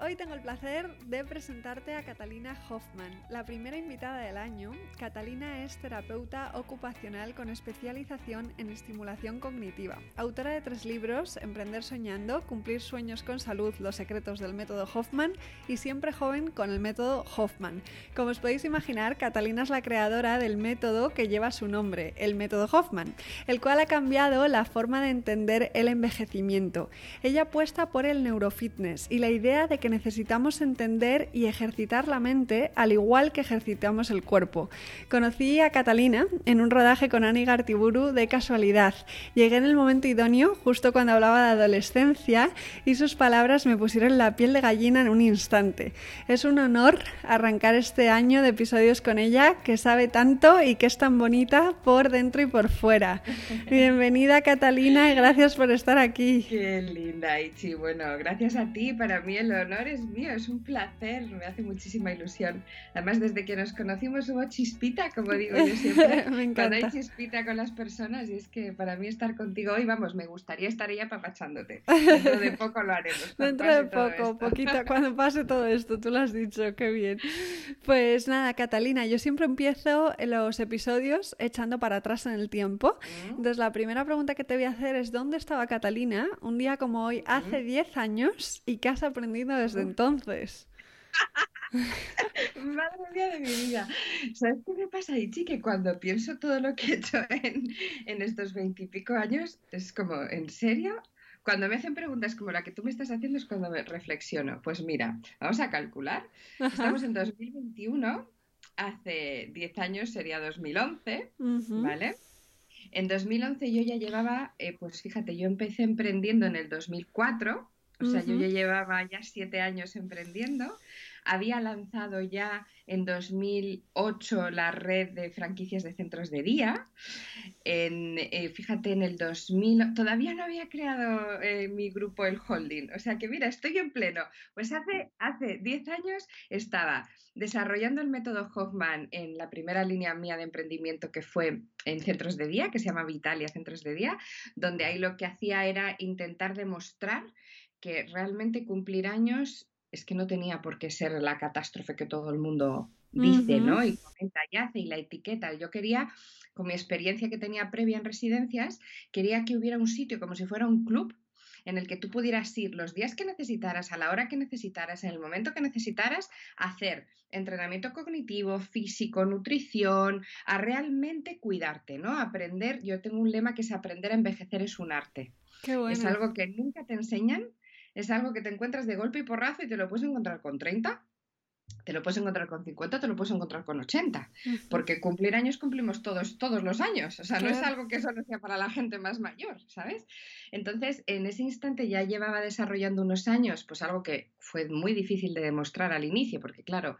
Hoy tengo el placer de presentarte a Catalina Hoffman, la primera invitada del año. Catalina es terapeuta ocupacional con especialización en estimulación cognitiva, autora de tres libros, Emprender soñando, Cumplir sueños con salud, Los secretos del método Hoffman y Siempre joven con el método Hoffman. Como os podéis imaginar, Catalina es la creadora del método que lleva su nombre, el método Hoffman, el cual ha cambiado la forma de entender el envejecimiento. Ella apuesta por el neurofitness y la idea de que necesitamos entender y ejercitar la mente al igual que ejercitamos el cuerpo. Conocí a Catalina en un rodaje con Ani Gartiburu de casualidad. Llegué en el momento idóneo, justo cuando hablaba de adolescencia, y sus palabras me pusieron la piel de gallina en un instante. Es un honor arrancar este año de episodios con ella, que sabe tanto y que es tan bonita por dentro y por fuera. Bienvenida Catalina y gracias por estar aquí. Qué linda, Ichi. Bueno, gracias a ti. Para mí el honor es mío, es un placer, me hace muchísima ilusión. Además, desde que nos conocimos hubo chispita, como digo yo siempre. me encanta. Cuando hay chispita con las personas, y es que para mí estar contigo hoy, vamos, me gustaría estar ahí apapachándote. Dentro de poco lo haremos. Dentro de poco, poquito, cuando pase todo esto, tú lo has dicho, qué bien. Pues nada, Catalina, yo siempre empiezo los episodios echando para atrás en el tiempo. ¿Mm? Entonces, la primera pregunta que te voy a hacer es: ¿dónde estaba Catalina un día como hoy, hace 10 años, y qué has aprendido desde entonces? Madre mía de mi vida. ¿Sabes qué me pasa, Ichi? Que cuando pienso todo lo que he hecho en, en estos veintipico años, es como, ¿en serio? Cuando me hacen preguntas como la que tú me estás haciendo es cuando me reflexiono. Pues mira, vamos a calcular. Estamos en 2021, hace 10 años sería 2011, Ujú. ¿vale? En 2011 yo ya llevaba, eh, pues fíjate, yo empecé emprendiendo en el 2004, o sea, yo ya llevaba ya siete años emprendiendo. Había lanzado ya en 2008 la red de franquicias de centros de día. En, eh, fíjate, en el 2000 todavía no había creado eh, mi grupo El Holding. O sea que mira, estoy en pleno. Pues hace, hace 10 años estaba desarrollando el método Hoffman en la primera línea mía de emprendimiento que fue en centros de día, que se llama Vitalia Centros de Día, donde ahí lo que hacía era intentar demostrar que realmente cumplir años es que no tenía por qué ser la catástrofe que todo el mundo dice. ¿no? Y comenta y hace y la etiqueta. Yo quería, con mi experiencia que tenía previa en residencias, quería que hubiera un sitio como si fuera un club en el que tú pudieras ir los días que necesitaras, a la hora que necesitaras, en el momento que necesitaras, a hacer entrenamiento cognitivo, físico, nutrición, a realmente cuidarte, ¿no? Aprender, yo tengo un lema que es aprender a envejecer es un arte. Qué Es bueno. algo que nunca te enseñan, es algo que te encuentras de golpe y porrazo y te lo puedes encontrar con 30, te lo puedes encontrar con 50, te lo puedes encontrar con 80, Ujú. porque cumplir años cumplimos todos, todos los años, o sea, no es algo que solo sea para la gente más mayor, ¿sabes? Entonces, en ese instante ya llevaba desarrollando unos años, pues algo que fue muy difícil de demostrar al inicio, porque claro,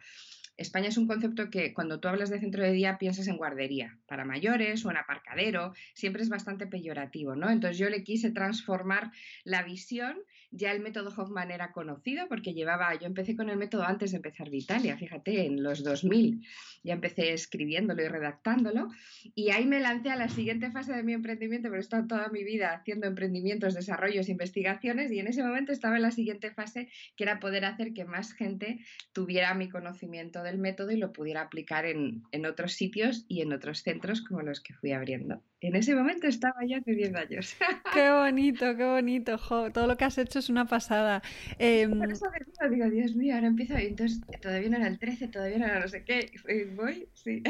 España es un concepto que cuando tú hablas de centro de día piensas en guardería para mayores o en aparcadero, siempre es bastante peyorativo, ¿no? Entonces yo le quise transformar la visión, ya el método Hoffman era conocido porque llevaba, yo empecé con el método antes de empezar Vitalia, fíjate, en los 2000, ya empecé escribiéndolo y redactándolo y ahí me lancé a la siguiente fase de mi emprendimiento, pero he estado toda mi vida haciendo emprendimientos, desarrollos, investigaciones y en ese momento estaba en la siguiente fase que era poder hacer que más gente tuviera mi conocimiento del método y lo pudiera aplicar en, en otros sitios y en otros centros como los que fui abriendo. En ese momento estaba ya hace 10 años. Qué bonito, qué bonito. jo, todo lo que has hecho es una pasada. Em, Por eso nuevo digo, Dios mío, ahora empiezo y entonces todavía no era el 13, todavía no era no sé qué. y Voy, sí.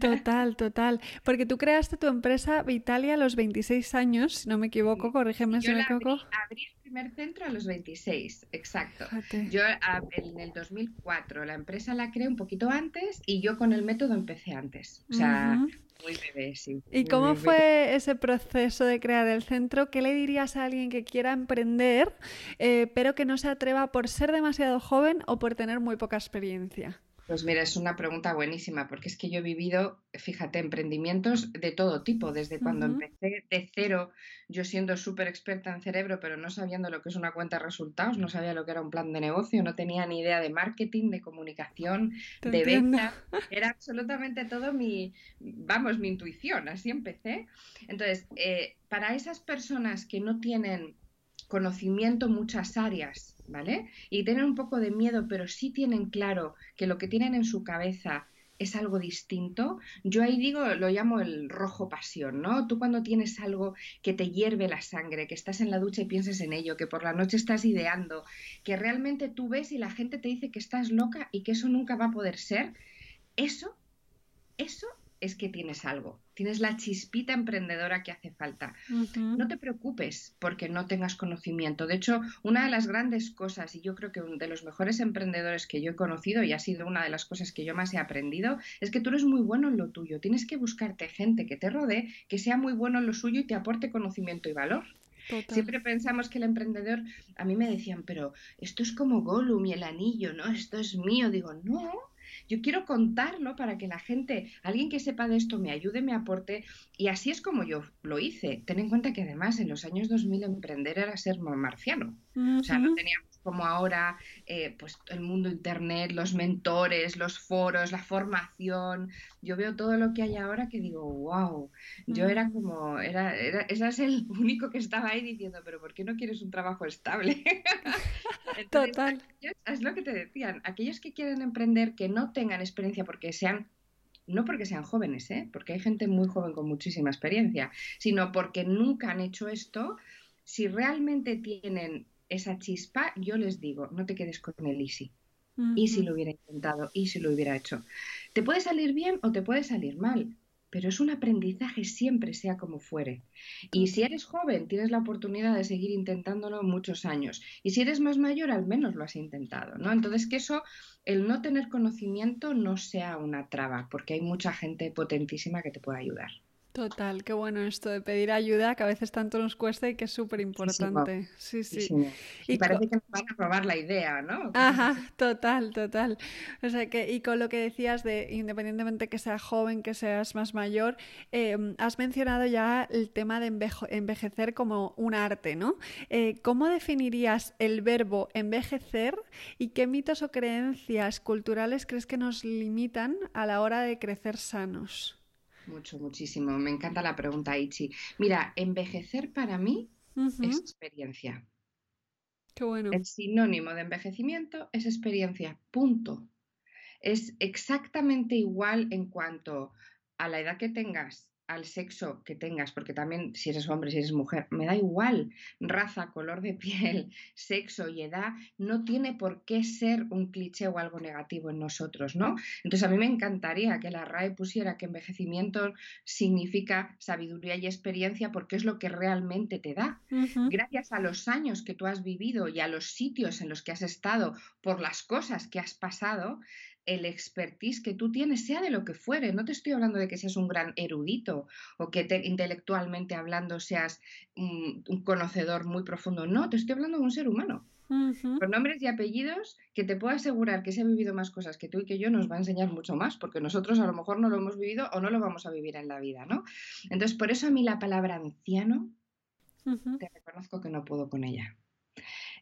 total, total. Porque tú creaste tu empresa Vitalia a los 26 años, si no me equivoco, corrígeme si me la abrí, equivoco. abrí el primer centro a los 26, exacto. Fíjate. Yo a- en el 2004 la empresa la creé un poquito antes y yo con el método empecé antes. O sea, Ujú. Muy bebé, sí. ¿Y muy cómo bebé. fue ese proceso de crear el centro? ¿Qué le dirías a alguien que quiera emprender, eh, pero que no se atreva por ser demasiado joven o por tener muy poca experiencia? Pues mira, es una pregunta buenísima, porque es que yo he vivido, fíjate, emprendimientos de todo tipo, desde cuando empecé de cero, yo siendo súper experta en cerebro, pero no sabiendo lo que es una cuenta de resultados, no sabía lo que era un plan de negocio, no tenía ni idea de marketing, de comunicación, de venta, era absolutamente todo mi, vamos, mi intuición, así empecé. Entonces, eh, para esas personas que no tienen conocimiento en muchas áreas, ¿vale? Y tienen un poco de miedo, pero sí tienen claro que lo que tienen en su cabeza es algo distinto, yo ahí digo, lo llamo el rojo pasión, ¿no? Tú cuando tienes algo que te hierve la sangre, que estás en la ducha y piensas en ello, que por la noche estás ideando, que realmente tú ves y la gente te dice que estás loca y que eso nunca va a poder ser, eso, eso es que tienes algo, tienes la chispita emprendedora que hace falta. No te preocupes porque no tengas conocimiento. De hecho, una de las grandes cosas, y yo creo que uno de los mejores emprendedores que yo he conocido y ha sido una de las cosas que yo más he aprendido, es que tú eres muy bueno en lo tuyo. Tienes que buscarte gente que te rodee, que sea muy bueno en lo suyo y te aporte conocimiento y valor. Siempre pensamos que el emprendedor, a mí me decían, pero esto es como Gollum y el anillo, ¿no? Esto es mío. Digo, no, yo quiero contarlo para que la gente, alguien que sepa de esto, me ayude, me aporte. Y así es como yo lo hice. Ten en cuenta que además en los años 2000 emprender era ser marciano. O sea, no teníamos como ahora, eh, pues el mundo internet, los mentores, los foros, la formación. Yo veo todo lo que hay ahora que digo, wow, yo era como, era, era, ese es el único que estaba ahí diciendo, pero ¿por qué no quieres un trabajo estable? Total. es lo que te decían, aquellos que quieren emprender, que no tengan experiencia porque sean no porque sean jóvenes, ¿eh? porque hay gente muy joven con muchísima experiencia, sino porque nunca han hecho esto, si realmente tienen esa chispa, yo les digo, no te quedes con el easy. Y si lo hubiera intentado, y si lo hubiera hecho. Te puede salir bien o te puede salir mal, pero es un aprendizaje siempre, sea como fuere. Y si eres joven, tienes la oportunidad de seguir intentándolo muchos años. Y si eres más mayor, al menos lo has intentado, ¿no? Entonces, que eso, el no tener conocimiento no sea una traba, porque hay mucha gente potentísima que te puede ayudar. Total, qué bueno esto de pedir ayuda, que a veces tanto nos cuesta y que es súper importante. Sí, sí. Y, parece que nos van a robar la idea, ¿no? Ajá, total, total. O sea que, y con lo que decías de, independientemente que seas joven, que seas más mayor, em, has mencionado ya el tema de envejecer como un arte, ¿no? Eh, ¿Cómo definirías el verbo envejecer y qué mitos o creencias culturales crees que nos limitan a la hora de crecer sanos? Mucho, muchísimo. Me encanta la pregunta, Ichi. Mira, envejecer para mí es experiencia. Qué bueno. El sinónimo de envejecimiento es experiencia, punto. Es exactamente igual en cuanto a la edad que tengas, al sexo que tengas, porque también si eres hombre, si eres mujer, me da igual, raza, color de piel, sexo y edad, no tiene por qué ser un cliché o algo negativo en nosotros, ¿no? Entonces a mí me encantaría que la RAE pusiera que envejecimiento significa sabiduría y experiencia porque es lo que realmente te da. Gracias a los años que tú has vivido y a los sitios en los que has estado, por las cosas que has pasado, el expertise que tú tienes, sea de lo que fuere. No te estoy hablando de que seas un gran erudito o que intelectualmente hablando seas un, conocedor muy profundo. No, te estoy hablando de un ser humano. Con nombres y apellidos que te puedo asegurar que se ha vivido más cosas que tú y que yo nos va a enseñar mucho más, porque nosotros a lo mejor no lo hemos vivido o no lo vamos a vivir en la vida, ¿no? Entonces, por eso a mí la palabra anciano, te reconozco que no puedo con ella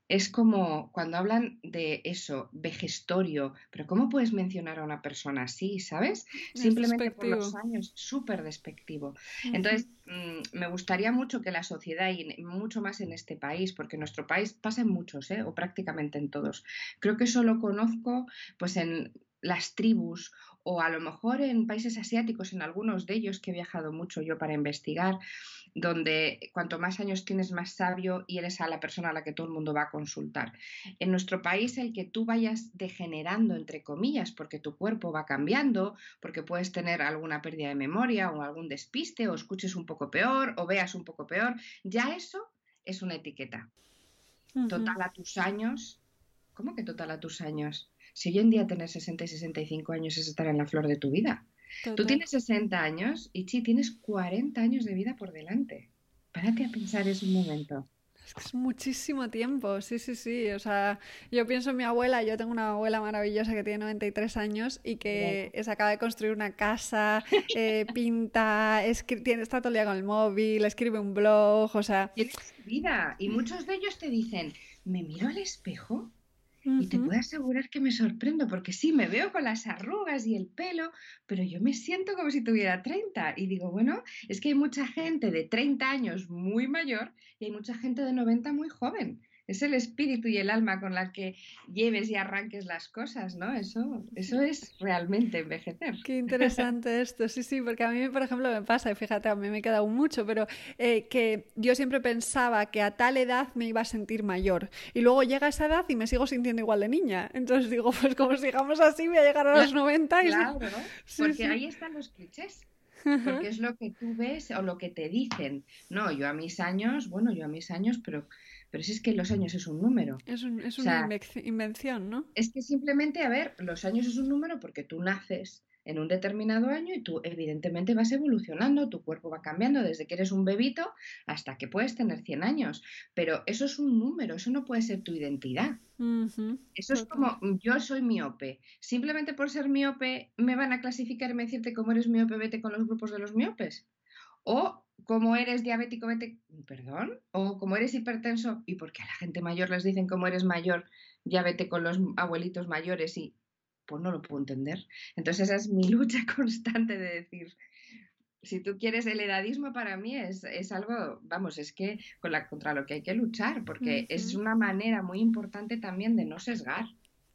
es como cuando hablan de eso, vejestorio, pero ¿cómo puedes mencionar a una persona así, sabes? Simplemente por los años, súper despectivo. Entonces, mm, me gustaría mucho que la sociedad, y mucho más en este país, porque en nuestro país pasa en muchos, ¿eh? o prácticamente en todos, creo que eso lo conozco pues en las tribus o a lo mejor en países asiáticos, en algunos de ellos que he viajado mucho yo para investigar, donde cuanto más años tienes más sabio y eres a la persona a la que todo el mundo va a consultar. En nuestro país el que tú vayas degenerando, entre comillas, porque tu cuerpo va cambiando, porque puedes tener alguna pérdida de memoria o algún despiste o escuches un poco peor o veas un poco peor, ya eso es una etiqueta. Total a tus años. ¿Cómo que total a tus años? Si hoy en día tener 60 y 65 años es estar en la flor de tu vida. Tú tienes 60 años y sí, tienes 40 años de vida por delante. Párate a pensar eso un momento. Es que es muchísimo tiempo, sí, sí, sí. O sea, yo pienso en mi abuela, yo tengo una abuela maravillosa que tiene 93 años y que se acaba de construir una casa, eh, pinta, tiene, está todo el día con el móvil, escribe un blog, o sea... Tiene vida y muchos de ellos te dicen, me miro al espejo y te puedo asegurar que me sorprendo, porque sí, me veo con las arrugas y el pelo, pero yo me siento como si tuviera 30. Y digo, bueno, es que hay mucha gente de 30 años muy mayor y hay mucha gente de 90 muy joven es el espíritu y el alma con la que lleves y arranques las cosas, ¿no? Eso, eso es realmente envejecer. Qué interesante esto, sí, sí, porque a mí, por ejemplo, me pasa, y fíjate, a mí me queda un mucho, pero eh, que yo siempre pensaba que a tal edad me iba a sentir mayor, y luego llega esa edad y me sigo sintiendo igual de niña. Entonces digo, pues como sigamos así, voy a llegar a los 90 y... Claro, porque ahí están los clichés porque es lo que tú ves o lo que te dicen. No, yo a mis años, bueno, yo a mis años, pero pero si es que los años es un número. Es, una invención, ¿no? Es que simplemente, a ver, los años es un número porque tú naces en un determinado año y tú evidentemente vas evolucionando, tu cuerpo va cambiando desde que eres un bebito hasta que puedes tener 100 años. Pero eso es un número, eso no puede ser tu identidad. Eso es como, yo soy miope. Simplemente por ser miope me van a clasificar y me decirte cómo eres miope, vete con los grupos de los miopes. O como eres diabético, vete, perdón, o como eres hipertenso, y porque a la gente mayor les dicen como eres mayor, ya vete con los abuelitos mayores y pues no lo puedo entender. Entonces esa es mi lucha constante de decir, si tú quieres el edadismo para mí es, es algo, vamos, es que con la, contra lo que hay que luchar, porque es una manera muy importante también de no sesgar.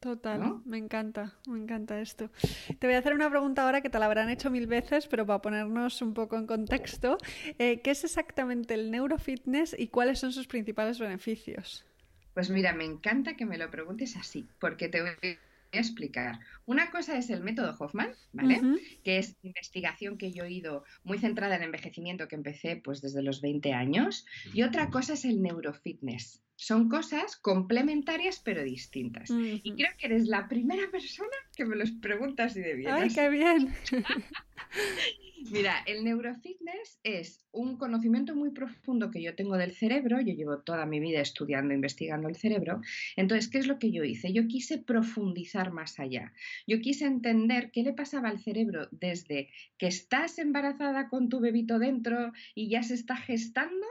Total, me encanta, me encanta esto. Te voy a hacer una pregunta ahora que te la habrán hecho mil veces, pero para ponernos un poco en contexto, eh, ¿qué es exactamente el neurofitness y cuáles son sus principales beneficios? Pues mira, me encanta que me lo preguntes así, porque te voy a explicar. Una cosa es el método Hoffman, ¿vale? Que es investigación que yo he ido muy centrada en envejecimiento, que empecé pues desde los 20 años, y otra cosa es el neurofitness son cosas complementarias pero distintas. Y creo que eres la primera persona que me los pregunta así de bien. ¡Ay, qué bien! Mira, el neurofitness es un conocimiento muy profundo que yo tengo del cerebro. Yo llevo toda mi vida estudiando, investigando el cerebro. Entonces, ¿qué es lo que yo hice? Yo quise profundizar más allá. Yo quise entender qué le pasaba al cerebro desde que estás embarazada con tu bebito dentro y ya se está gestando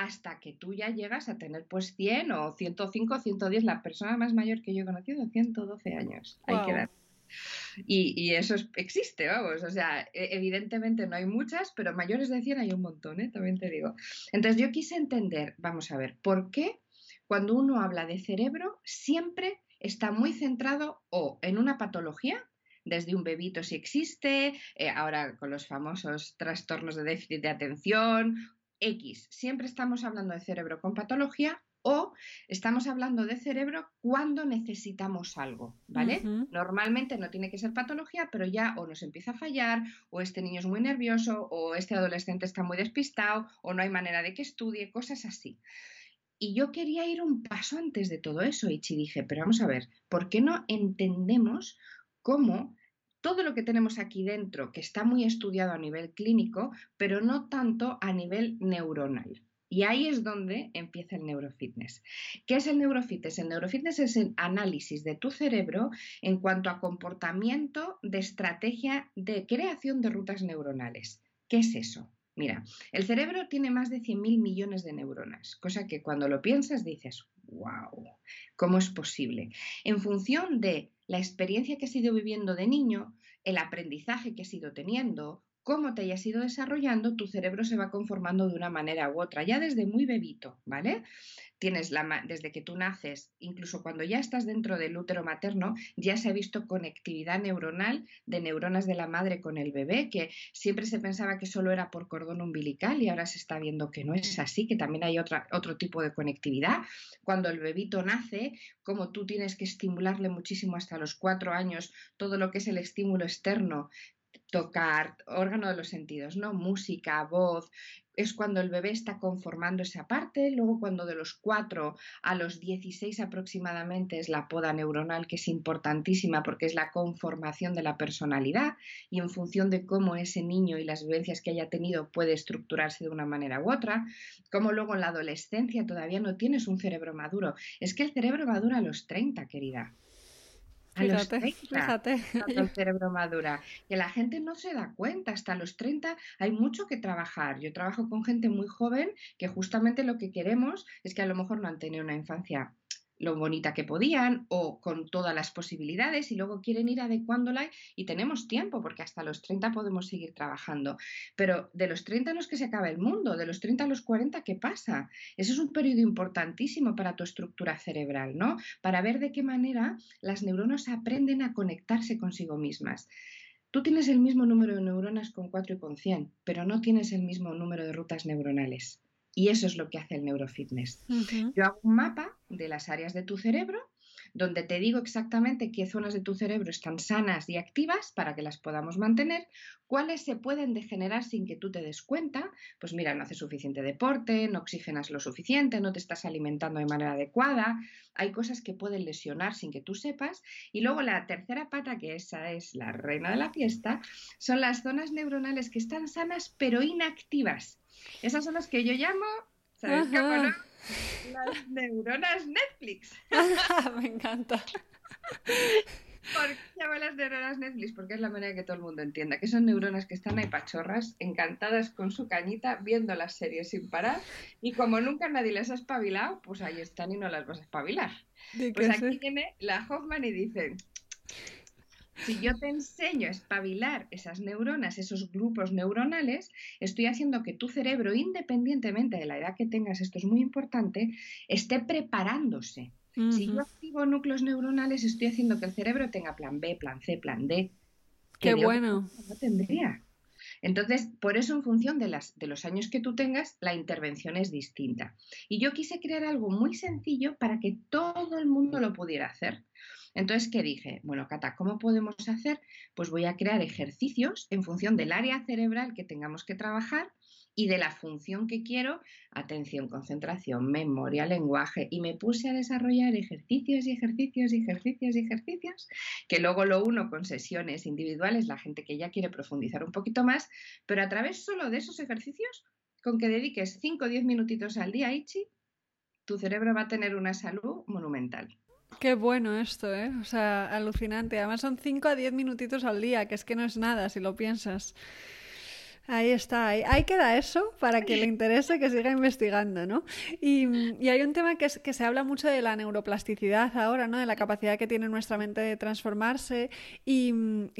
hasta que tú ya llegas a tener pues 100 o 105 o 110. La persona más mayor que yo he conocido, 112 años. Hay que dar. Y, eso existe, vamos. O sea, e, evidentemente no hay muchas, pero mayores de 100 hay un montón, ¿eh? también te digo. Entonces yo quise entender, vamos a ver, ¿por qué cuando uno habla de cerebro siempre está muy centrado o en una patología desde un bebito si existe, eh, ahora con los famosos trastornos de déficit de atención X. Siempre estamos hablando de cerebro con patología o estamos hablando de cerebro cuando necesitamos algo, ¿vale? Normalmente no tiene que ser patología, pero ya o nos empieza a fallar, o este niño es muy nervioso, o este adolescente está muy despistado, o no hay manera de que estudie, cosas así. Y yo quería ir un paso antes de todo eso, y dije, pero vamos a ver, ¿por qué no entendemos cómo todo lo que tenemos aquí dentro, que está muy estudiado a nivel clínico, pero no tanto a nivel neuronal. Y ahí es donde empieza el neurofitness. ¿Qué es el neurofitness? El neurofitness es el análisis de tu cerebro en cuanto a comportamiento de estrategia de creación de rutas neuronales. ¿Qué es eso? Mira, el cerebro tiene más de 100.000 millones de neuronas, cosa que cuando lo piensas dices, wow, ¿cómo es posible? En función de la experiencia que has ido viviendo de niño, el aprendizaje que has ido teniendo, cómo te hayas ido desarrollando, tu cerebro se va conformando de una manera u otra, ya desde muy bebito, ¿vale? Tienes la, desde que tú naces, incluso cuando ya estás dentro del útero materno, ya se ha visto conectividad neuronal de neuronas de la madre con el bebé, que siempre se pensaba que solo era por cordón umbilical y ahora se está viendo que no es así, que también hay otro tipo de conectividad. Cuando el bebito nace, como tú tienes que estimularle muchísimo hasta los cuatro años, todo lo que es el estímulo externo tocar, órgano de los sentidos, ¿no? Música, voz, es cuando el bebé está conformando esa parte, luego cuando de los 4 a los 16 aproximadamente es la poda neuronal, que es importantísima porque es la conformación de la personalidad y en función de cómo ese niño y las vivencias que haya tenido puede estructurarse de una manera u otra, como luego en la adolescencia todavía no tienes un cerebro maduro, es que el cerebro madura a los 30, querida. A los 30, el cerebro madura. Que la gente no se da cuenta. Hasta los 30 hay mucho que trabajar. Yo trabajo con gente muy joven que justamente lo que queremos es que a lo mejor no han tenido una infancia lo bonita que podían o con todas las posibilidades y luego quieren ir adecuándola y tenemos tiempo porque hasta los 30 podemos seguir trabajando. Pero de los 30 no es que se acaba el mundo, de los 30 a los 40, ¿qué pasa? Eso es un periodo importantísimo para tu estructura cerebral, ¿no? Para ver de qué manera las neuronas aprenden a conectarse consigo mismas. Tú tienes el mismo número de neuronas con 4 y con 100, pero no tienes el mismo número de rutas neuronales. Y eso es lo que hace el neurofitness. Yo hago un mapa de las áreas de tu cerebro donde te digo exactamente qué zonas de tu cerebro están sanas y activas para que las podamos mantener, cuáles se pueden degenerar sin que tú te des cuenta, pues mira, no haces suficiente deporte, no oxigenas lo suficiente, no te estás alimentando de manera adecuada, hay cosas que pueden lesionar sin que tú sepas, y luego la tercera pata, que esa es la reina de la fiesta, son las zonas neuronales que están sanas pero inactivas. Esas son las que yo llamo, ¿sabes no? Las neuronas Netflix. Me encanta. ¿Por qué llamo las neuronas Netflix? Porque es la manera que todo el mundo entienda, que son neuronas que están ahí pachorras, encantadas con su cañita, viendo las series sin parar, y como nunca nadie les ha espabilado, pues ahí están y no las vas a espabilar. Pues aquí viene la Hoffman y dice, si yo te enseño a espabilar esas neuronas, esos grupos neuronales, estoy haciendo que tu cerebro, independientemente de la edad que tengas, esto es muy importante, esté preparándose. Si yo activo núcleos neuronales, estoy haciendo que el cerebro tenga plan B, plan C, plan D. Qué bueno. No tendría. Entonces, por eso en función de, las, de los años que tú tengas, la intervención es distinta. Y yo quise crear algo muy sencillo para que todo el mundo lo pudiera hacer. Entonces, ¿qué dije? Bueno, Cata, ¿cómo podemos hacer? Pues voy a crear ejercicios en función del área cerebral que tengamos que trabajar y de la función que quiero, atención, concentración, memoria, lenguaje, y me puse a desarrollar ejercicios y ejercicios y ejercicios y ejercicios, que luego lo uno con sesiones individuales, la gente que ya quiere profundizar un poquito más, pero a través solo de esos ejercicios, con que dediques 5 o 10 minutitos al día, Ichi, tu cerebro va a tener una salud monumental. Qué bueno esto, ¿eh? O sea, alucinante. Además son 5 a 10 minutitos al día, que es que no es nada si lo piensas. Ahí está, ahí, ahí, queda eso para que le interese que siga investigando, ¿no? Y, hay un tema que, que, se habla mucho de la neuroplasticidad ahora, ¿no? De la capacidad que tiene nuestra mente de transformarse y,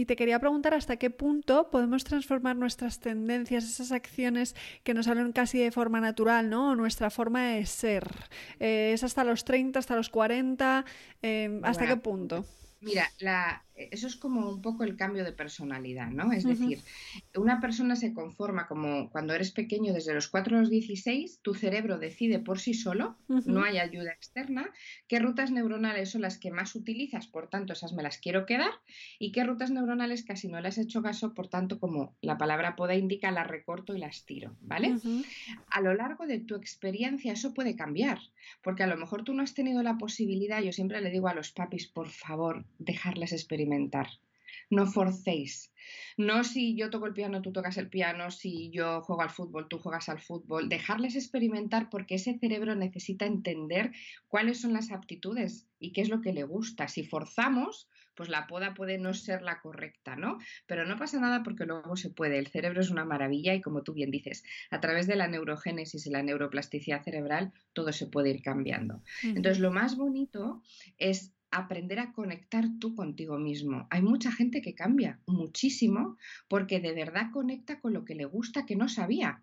te quería preguntar hasta qué punto podemos transformar nuestras tendencias, esas acciones que nos salen casi de forma natural, ¿no? O nuestra forma de ser. Eh, ¿Es hasta los 30, hasta los 40? Eh, ¿Hasta qué punto? Mira, la, eso es como un poco el cambio de personalidad, ¿no? Es decir, una persona se conforma como cuando eres pequeño, desde los 4 a los 16, tu cerebro decide por sí solo, no hay ayuda externa, qué rutas neuronales son las que más utilizas, por tanto, esas me las quiero quedar, y qué rutas neuronales casi no las he hecho caso, por tanto, como la palabra poda indica, las recorto y las tiro, ¿vale? A lo largo de tu experiencia eso puede cambiar, porque a lo mejor tú no has tenido la posibilidad, yo siempre le digo a los papis, por favor, dejarles experimentar no forcéis. No si yo toco el piano, tú tocas el piano, si yo juego al fútbol, tú juegas al fútbol. Dejarles experimentar porque ese cerebro necesita entender cuáles son las aptitudes y qué es lo que le gusta. Si forzamos, pues la poda puede no ser la correcta, ¿no? Pero no pasa nada porque luego se puede. El cerebro es una maravilla y como tú bien dices, a través de la neurogénesis y la neuroplasticidad cerebral, todo se puede ir cambiando. Entonces, lo más bonito es aprender a conectar tú contigo mismo. Hay mucha gente que cambia muchísimo porque de verdad conecta con lo que le gusta que no sabía.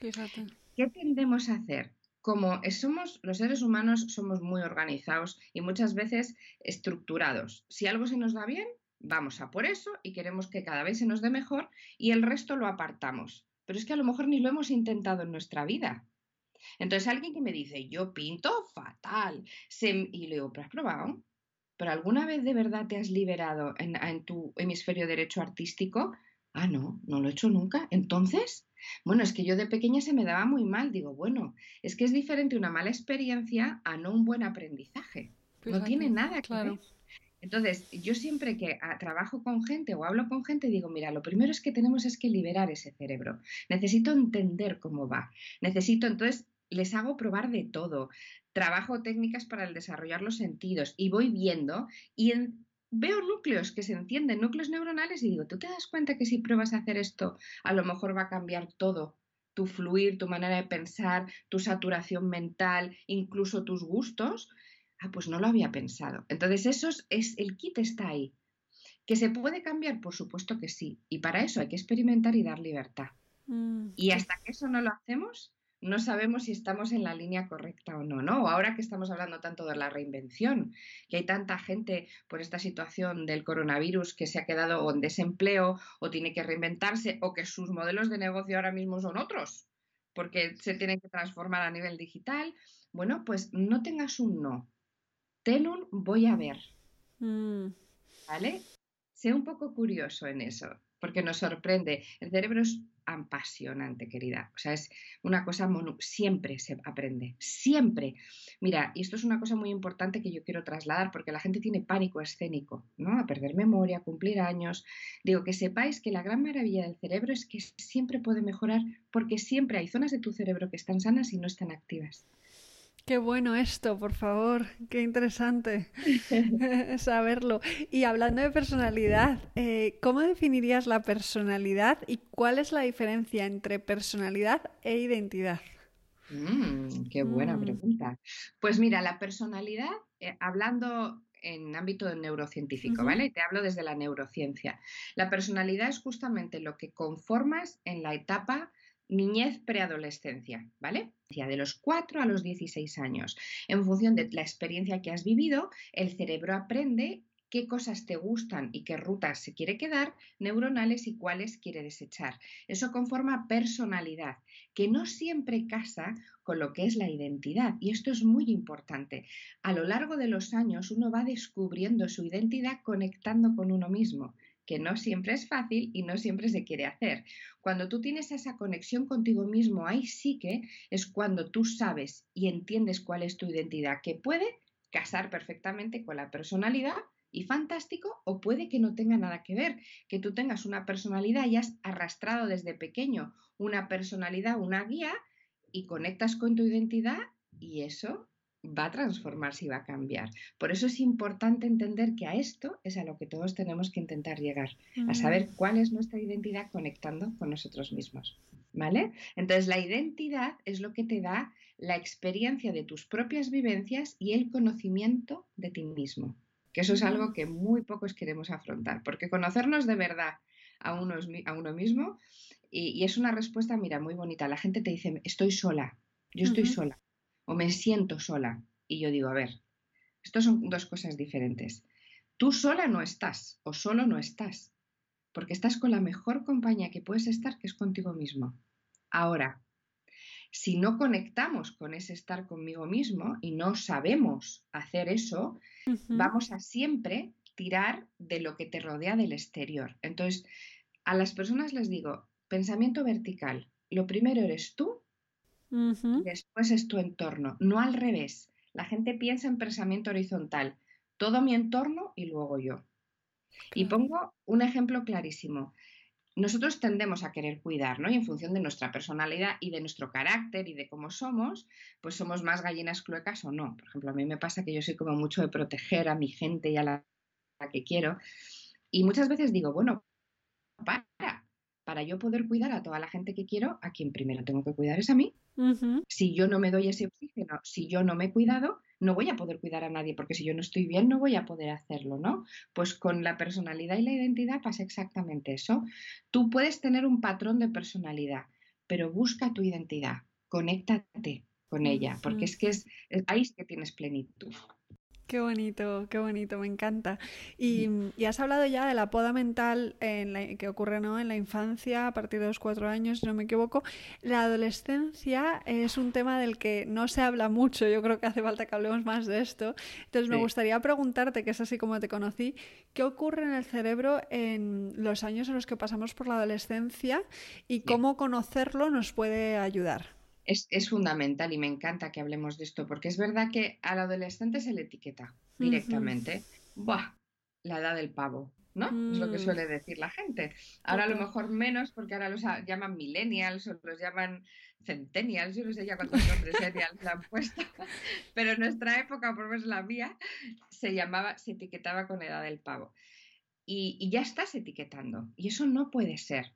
Fíjate. ¿Qué tendemos a hacer? Como somos los seres humanos somos muy organizados y muchas veces estructurados. Si algo se nos da bien, vamos a por eso y queremos que cada vez se nos dé mejor y el resto lo apartamos. Pero es que a lo mejor ni lo hemos intentado en nuestra vida. Entonces alguien que me dice, yo pinto fatal, y le digo, ¿pero has probado? Pero ¿alguna vez de verdad te has liberado en, tu hemisferio derecho artístico? Ah, no, no lo he hecho nunca. Entonces, bueno, es que yo de pequeña se me daba muy mal. Digo, bueno, es que es diferente una mala experiencia a no un buen aprendizaje. no tiene nada que ver. Entonces, yo siempre que ah, trabajo con gente o hablo con gente, digo, mira, lo primero es que tenemos es que liberar ese cerebro. Necesito entender cómo va. Necesito, entonces, les hago probar de todo. Trabajo técnicas para el desarrollar los sentidos y voy viendo y veo núcleos que se encienden, núcleos neuronales y digo, ¿tú te das cuenta que si pruebas a hacer esto, a lo mejor va a cambiar todo? Tu fluir, tu manera de pensar, tu saturación mental, incluso tus gustos. Ah, pues no lo había pensado. Entonces, eso es, el kit está ahí. ¿Que se puede cambiar? Por supuesto que sí. Y para eso hay que experimentar y dar libertad. Mm, y hasta que eso no lo hacemos, no sabemos si estamos en la línea correcta o no, ¿no? Ahora que estamos hablando tanto de la reinvención, que hay tanta gente por esta situación del coronavirus que se ha quedado en desempleo o tiene que reinventarse o que sus modelos de negocio ahora mismo son otros, porque se tienen que transformar a nivel digital, bueno, pues no tengas un no, ten un voy a ver, mm. ¿vale? Sé un poco curioso en eso, porque nos sorprende. El cerebro es apasionante, querida. O sea, es una cosa, siempre se aprende, siempre. Mira, y esto es una cosa muy importante que yo quiero trasladar porque la gente tiene pánico escénico, ¿no? A perder memoria, a cumplir años. Digo, que sepáis que la gran maravilla del cerebro es que siempre puede mejorar porque siempre hay zonas de tu cerebro que están sanas y no están activas. Qué bueno esto, por favor, qué interesante saberlo. Y hablando de personalidad, eh, ¿cómo definirías la personalidad y cuál es la diferencia entre personalidad e identidad? Mm, qué buena mm. pregunta. Pues mira, la personalidad, eh, hablando en ámbito neurocientífico, ¿vale? Te hablo desde la neurociencia. La personalidad es justamente lo que conformas en la etapa niñez preadolescencia, ¿vale? De los 4 a los 16 años. En función de la experiencia que has vivido, el cerebro aprende qué cosas te gustan y qué rutas se quiere quedar neuronales y cuáles quiere desechar. Eso conforma personalidad, que no siempre casa con lo que es la identidad. Y esto es muy importante. A lo largo de los años uno va descubriendo su identidad conectando con uno mismo que no siempre es fácil y no siempre se quiere hacer. Cuando tú tienes esa conexión contigo mismo, ahí sí que es cuando tú sabes y entiendes cuál es tu identidad, que puede casar perfectamente con la personalidad y fantástico, o puede que no tenga nada que ver, que tú tengas una personalidad y has arrastrado desde pequeño una personalidad, una guía, y conectas con tu identidad y eso va a transformarse y va a cambiar. Por eso es importante entender que a esto es a lo que todos tenemos que intentar llegar, a saber cuál es nuestra identidad conectando con nosotros mismos. ¿Vale? Entonces la identidad es lo que te da la experiencia de tus propias vivencias y el conocimiento de ti mismo, que eso es algo que muy pocos queremos afrontar, porque conocernos de verdad a uno, a uno mismo, y, es una respuesta, mira, muy bonita, la gente te dice, estoy sola, yo estoy sola o me siento sola. Y yo digo, a ver, estas son dos cosas diferentes. Tú sola no estás o solo no estás, porque estás con la mejor compañía que puedes estar, que es contigo mismo. Ahora, si no conectamos con ese estar conmigo mismo y no sabemos hacer eso, vamos a siempre tirar de lo que te rodea del exterior. Entonces, a las personas les digo, pensamiento vertical. Lo primero eres tú Después es tu entorno, no al revés. La gente piensa en pensamiento horizontal, todo mi entorno y luego yo. Y pongo un ejemplo clarísimo. Nosotros tendemos a querer cuidar, ¿no? Y en función de nuestra personalidad y de nuestro carácter y de cómo somos, pues somos más gallinas cluecas o no. Por ejemplo, a mí me pasa que yo soy como mucho de proteger a mi gente y a la que quiero. Y muchas veces digo, bueno, para, para yo poder cuidar a toda la gente que quiero, a quien primero tengo que cuidar es a mí. Si yo no me doy ese oxígeno, si yo no me he cuidado, no voy a poder cuidar a nadie, porque si yo no estoy bien, no voy a poder hacerlo, ¿no? Pues con la personalidad y la identidad pasa exactamente eso. Tú puedes tener un patrón de personalidad, pero busca tu identidad, conéctate con ella, porque es que es, ahí es que tienes plenitud. Qué bonito, qué bonito, me encanta. Y, has hablado ya de la poda mental en que ocurre ¿no? en la infancia, a partir de los cuatro años, si no me equivoco. La adolescencia es un tema del que no se habla mucho, yo creo que hace falta que hablemos más de esto. Entonces me gustaría preguntarte, que es así como te conocí, ¿qué ocurre en el cerebro en los años en los que pasamos por la adolescencia y cómo conocerlo nos puede ayudar? Es, fundamental y me encanta que hablemos de esto, porque es verdad que al adolescente se le etiqueta directamente. Buah, la edad del pavo, ¿no? Es lo que mm. suele decir la gente. Ahora a lo mejor menos, porque ahora los llaman millennials o los llaman centennials, yo no sé ya cuántos nombres centennials le han puesto, pero en nuestra época, por lo menos la mía, se llamaba, se etiquetaba con edad del pavo y, ya estás etiquetando. Y eso no puede ser.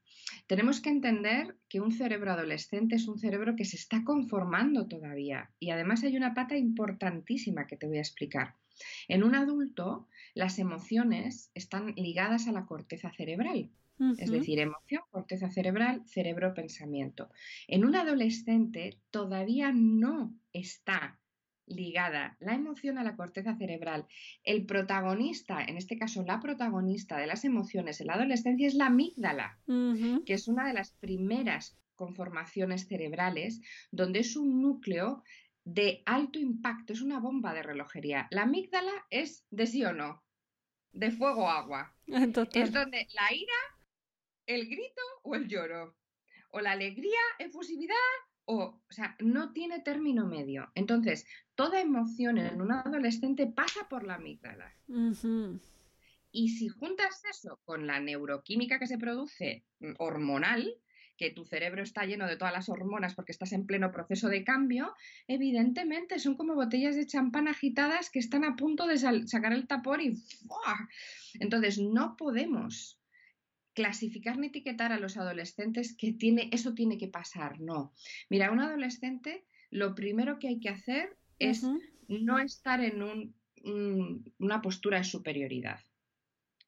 Tenemos que entender que un cerebro adolescente es un cerebro que se está conformando todavía. Y además hay una pata importantísima que te voy a explicar. En un adulto, las emociones están ligadas a la corteza cerebral. Es decir, emoción, corteza cerebral, cerebro, pensamiento. En un adolescente todavía no está ligada la emoción a la corteza cerebral. El protagonista, en este caso la protagonista de las emociones en la adolescencia es la amígdala, que es una de las primeras conformaciones cerebrales donde es un núcleo de alto impacto, es una bomba de relojería. La amígdala es de sí o no, de fuego agua. Es donde la ira, el grito o el lloro, o la alegría, efusividad o, sea, no tiene término medio. Entonces, toda emoción en un adolescente pasa por la amígdala. Y si juntas eso con la neuroquímica que se produce mm, hormonal, que tu cerebro está lleno de todas las hormonas porque estás en pleno proceso de cambio, evidentemente son como botellas de champán agitadas que están a punto de sacar el tapón y Entonces, no podemos clasificar ni etiquetar a los adolescentes que tiene, eso tiene que pasar, no. Mira, un adolescente lo primero que hay que hacer es no estar en un, una postura de superioridad.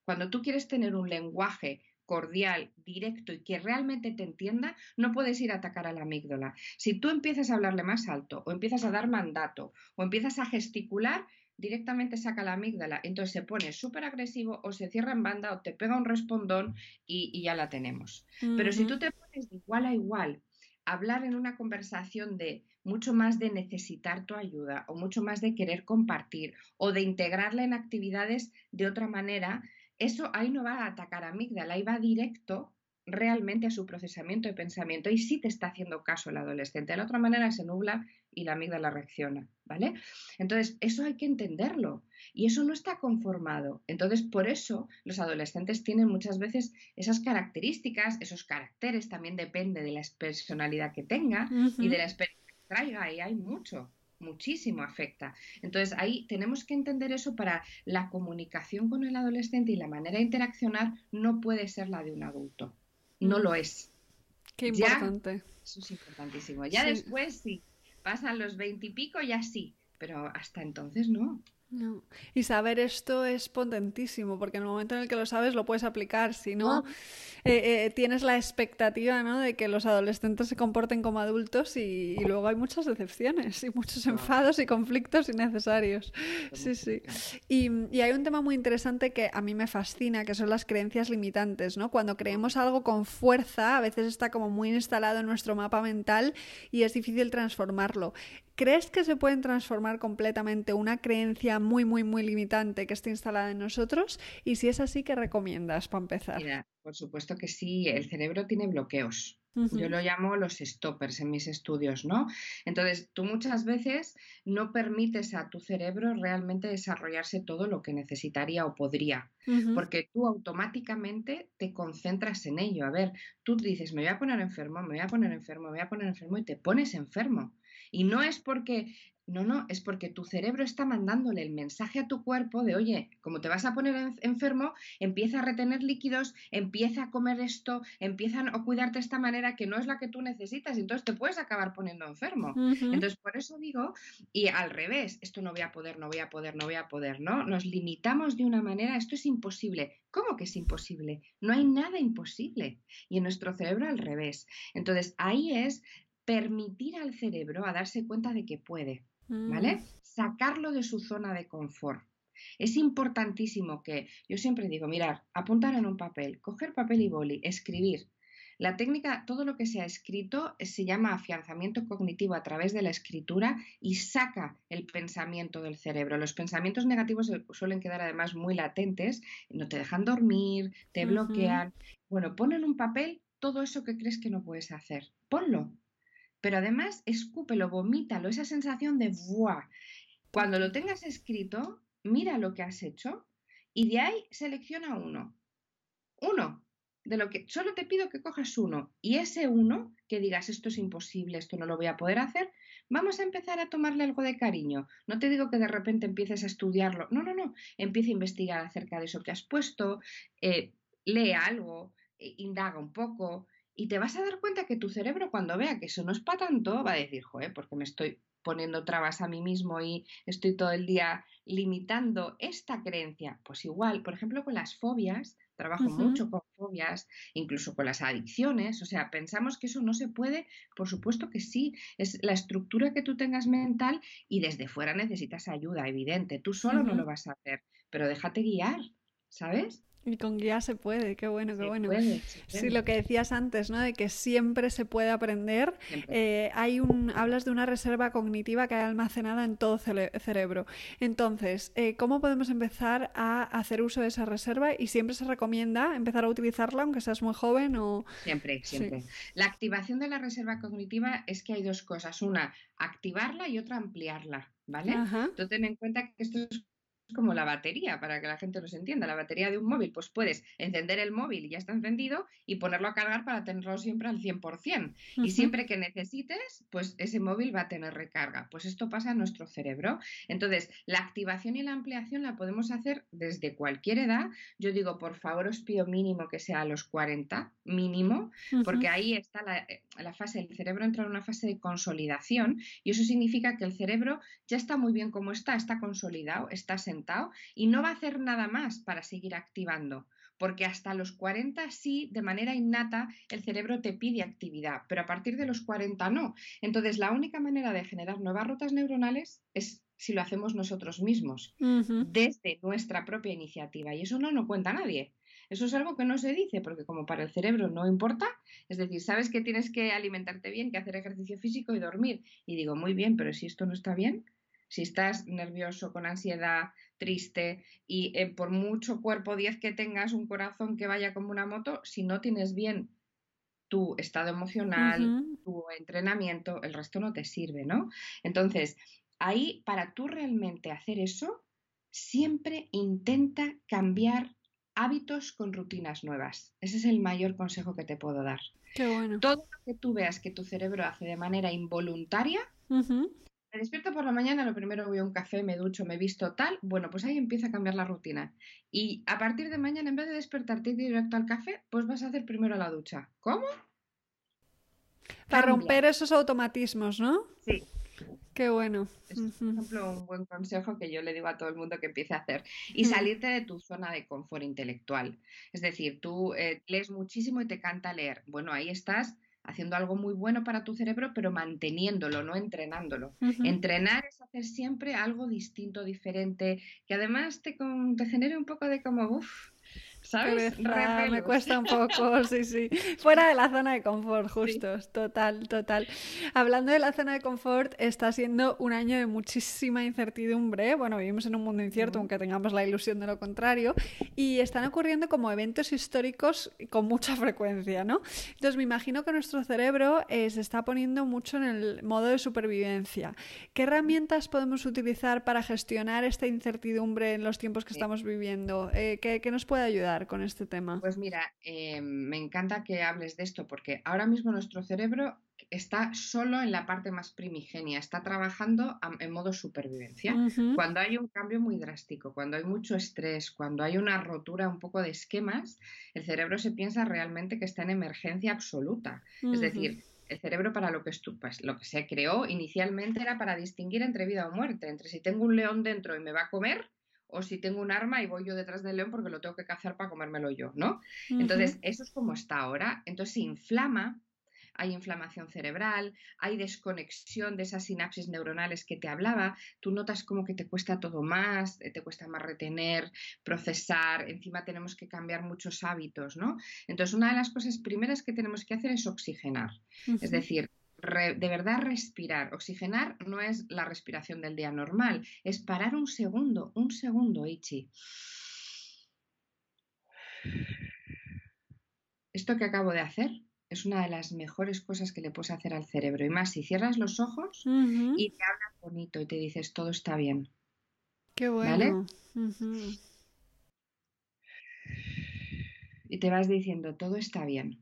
Cuando tú quieres tener un lenguaje cordial, directo y que realmente te entienda, no puedes ir a atacar a la amígdala. Si tú empiezas a hablarle más alto o empiezas a dar mandato o empiezas a gesticular, directamente saca la amígdala, entonces se pone súper agresivo o se cierra en banda o te pega un respondón y, ya la tenemos. Pero si tú te pones de igual a igual, hablar en una conversación de mucho más de necesitar tu ayuda o mucho más de querer compartir o de integrarla en actividades de otra manera, eso ahí no va a atacar amígdala, ahí va directo realmente a su procesamiento de pensamiento y sí te está haciendo caso el adolescente. De la otra manera se nubla y la amígdala reacciona, ¿vale? Entonces, eso hay que entenderlo y eso no está conformado. Entonces, por eso los adolescentes tienen muchas veces esas características, esos caracteres, también depende de la personalidad que tenga y de la experiencia que traiga y hay mucho muchísimo afecta. Entonces ahí tenemos que entender eso para la comunicación con el adolescente y la manera de interaccionar no puede ser la de un adulto no lo es. Qué importante. eso es importantísimo. Ya después sí, pasan los veintipico, ya sí, pero hasta entonces no. No. Y saber esto es potentísimo, porque en el momento en el que lo sabes lo puedes aplicar. Si no, eh, eh, tienes la expectativa ¿no? de que los adolescentes se comporten como adultos y, luego hay muchas decepciones y muchos enfados y conflictos innecesarios. Sí, sí. Y, y, hay un tema muy interesante que a mí me fascina, que son las creencias limitantes. ¿no? Cuando creemos algo con fuerza, a veces está como muy instalado en nuestro mapa mental y es difícil transformarlo. ¿Crees que se pueden transformar completamente una creencia muy, muy, muy limitante que esté instalada en nosotros? Y si es así, ¿qué recomiendas para empezar? Mira, por supuesto que sí, el cerebro tiene bloqueos. Yo lo llamo los stoppers en mis estudios, ¿no? Entonces, tú muchas veces no permites a tu cerebro realmente desarrollarse todo lo que necesitaría o podría, porque tú automáticamente te concentras en ello. A ver, tú dices, me voy a poner enfermo, me voy a poner enfermo, me voy a poner enfermo y te pones enfermo. Y no es porque no, no, es porque tu cerebro está mandándole el mensaje a tu cuerpo de, oye, como te vas a poner enfermo, empieza a retener líquidos, empieza a comer esto, empieza a cuidarte de esta manera que no es la que tú necesitas, entonces te puedes acabar poniendo enfermo. Entonces, por eso digo, y al revés, esto no voy a poder, no voy a poder, no voy a poder, ¿no? Nos limitamos de una manera, esto es imposible. ¿Cómo que es imposible? No hay nada imposible. Y en nuestro cerebro al revés. Entonces, ahí es permitir al cerebro a darse cuenta de que puede ¿vale? Mm. Sacarlo de su zona de confort. Es importantísimo que, yo siempre digo, mirar, apuntar en un papel, coger papel y boli, escribir. La técnica, todo lo que se ha escrito eh, se llama afianzamiento cognitivo a través de la escritura y saca el pensamiento del cerebro. Los pensamientos negativos suelen quedar además muy latentes, no te dejan dormir, te bloquean. Bueno, pon en un papel todo eso que crees que no puedes hacer. Ponlo. Pero además, escúpelo, vomítalo, esa sensación de ¡buah! Cuando lo tengas escrito, mira lo que has hecho y de ahí selecciona uno. Uno. De lo que solo te pido que cojas uno y ese uno que digas esto es imposible, esto no lo voy a poder hacer, vamos a empezar a tomarle algo de cariño. No te digo que de repente empieces a estudiarlo, no, no, no, empieza a investigar acerca de eso que has puesto, eh, lee algo, eh, indaga un poco y te vas a dar cuenta que tu cerebro cuando vea que eso no es para tanto va a decir, joder, porque me estoy poniendo trabas a mí mismo y estoy todo el día limitando esta creencia. Pues igual, por ejemplo, con las fobias, trabajo mucho con fobias, incluso con las adicciones, o sea, pensamos que eso no se puede, por supuesto que sí, es la estructura que tú tengas mental y desde fuera necesitas ayuda, evidente, tú solo no lo vas a hacer, pero déjate guiar, ¿sabes? Y con guía se puede, qué bueno, qué bueno. Sí, lo que decías antes, ¿no? De que siempre se puede aprender. Eh, hay un, hablas de una reserva cognitiva que hay almacenada en todo cerebro. Entonces, eh, ¿cómo podemos empezar a hacer uso de esa reserva? Y siempre se recomienda empezar a utilizarla, aunque seas muy joven o. Siempre, siempre. La activación de la reserva cognitiva es que hay dos cosas. Una, activarla y otra, ampliarla. ¿Vale? Tú ten en cuenta que esto es como la batería, para que la gente nos entienda. La batería de un móvil, pues puedes encender el móvil y ya está encendido y ponerlo a cargar para tenerlo siempre al 100%. Y siempre que necesites, pues ese móvil va a tener recarga. Pues esto pasa en nuestro cerebro. Entonces, la activación y la ampliación la podemos hacer desde cualquier edad. Yo digo, por favor, os pido mínimo que sea a los 40, mínimo, porque ahí está la, eh, la fase, el cerebro entra en una fase de consolidación y eso significa que el cerebro ya está muy bien como está, está consolidado, está sentado y no va a hacer nada más para seguir activando, porque hasta los 40 sí, de manera innata, el cerebro te pide actividad, pero a partir de los 40 no. Entonces, la única manera de generar nuevas rutas neuronales es si lo hacemos nosotros mismos, desde nuestra propia iniciativa, y eso no lo cuenta nadie. Eso es algo que no se dice porque como para el cerebro no importa, es decir, sabes que tienes que alimentarte bien, que hacer ejercicio físico y dormir. Y digo, muy bien, pero si esto no está bien, si estás nervioso, con ansiedad, triste y eh, por mucho cuerpo 10 que tengas, un corazón que vaya como una moto, si no tienes bien tu estado emocional, tu entrenamiento, el resto no te sirve, ¿no? Entonces, ahí para tú realmente hacer eso, siempre intenta cambiar hábitos con rutinas nuevas. Ese es el mayor consejo que te puedo dar. Qué bueno. Todo lo que tú veas que tu cerebro hace de manera involuntaria, me despierto por la mañana, lo primero voy a un café, me ducho, me visto tal, bueno, pues ahí empieza a cambiar la rutina. Y a partir de mañana, en vez de despertarte directo al café, pues vas a hacer primero la ducha. ¿Cómo? Para romper esos automatismos, ¿no? Sí. Qué bueno. Es, por ejemplo, un buen consejo que yo le digo a todo el mundo que empiece a hacer. Y salirte de tu zona de confort intelectual. Es decir, tú eh, lees muchísimo y te canta leer. Bueno, ahí estás haciendo algo muy bueno para tu cerebro, pero manteniéndolo, no entrenándolo. Entrenar es hacer siempre algo distinto, diferente, que además te, te genere un poco de como, uff, ¿sabes? me cuesta un poco, sí, sí. Fuera de la zona de confort, justos, total, total. Hablando de la zona de confort, está siendo un año de muchísima incertidumbre. Bueno, vivimos en un mundo incierto, aunque tengamos la ilusión de lo contrario, y están ocurriendo como eventos históricos con mucha frecuencia, ¿no? Entonces me imagino que nuestro cerebro eh, se está poniendo mucho en el modo de supervivencia. ¿Qué herramientas podemos utilizar para gestionar esta incertidumbre en los tiempos que estamos viviendo? Eh, ¿qué, ¿Qué nos puede ayudar? Con este tema? Pues mira, eh, me encanta que hables de esto porque ahora mismo nuestro cerebro está solo en la parte más primigenia, está trabajando en modo supervivencia. Cuando hay un cambio muy drástico, cuando hay mucho estrés, cuando hay una rotura un poco de esquemas, el cerebro se piensa realmente que está en emergencia absoluta. Es decir, el cerebro para lo que, pues, lo que se creó inicialmente era para distinguir entre vida o muerte, entre si tengo un león dentro y me va a comer o si tengo un arma y voy yo detrás del león porque lo tengo que cazar para comérmelo yo, ¿no? Entonces, eso es como está ahora. Entonces se inflama hay inflamación cerebral, hay desconexión de esas sinapsis neuronales que te hablaba, tú notas como que te cuesta todo más, eh, te cuesta más retener, procesar, encima tenemos que cambiar muchos hábitos, ¿no? Entonces, una de las cosas primeras que tenemos que hacer es oxigenar, es decir, de verdad respirar. Oxigenar no es la respiración del día normal, es parar un segundo, un segundo, Ichi. Esto que acabo de hacer es una de las mejores cosas que le puedes hacer al cerebro. Y más si cierras los ojos y te hablas bonito y te dices todo está bien. Qué bueno. Y te vas diciendo todo está bien.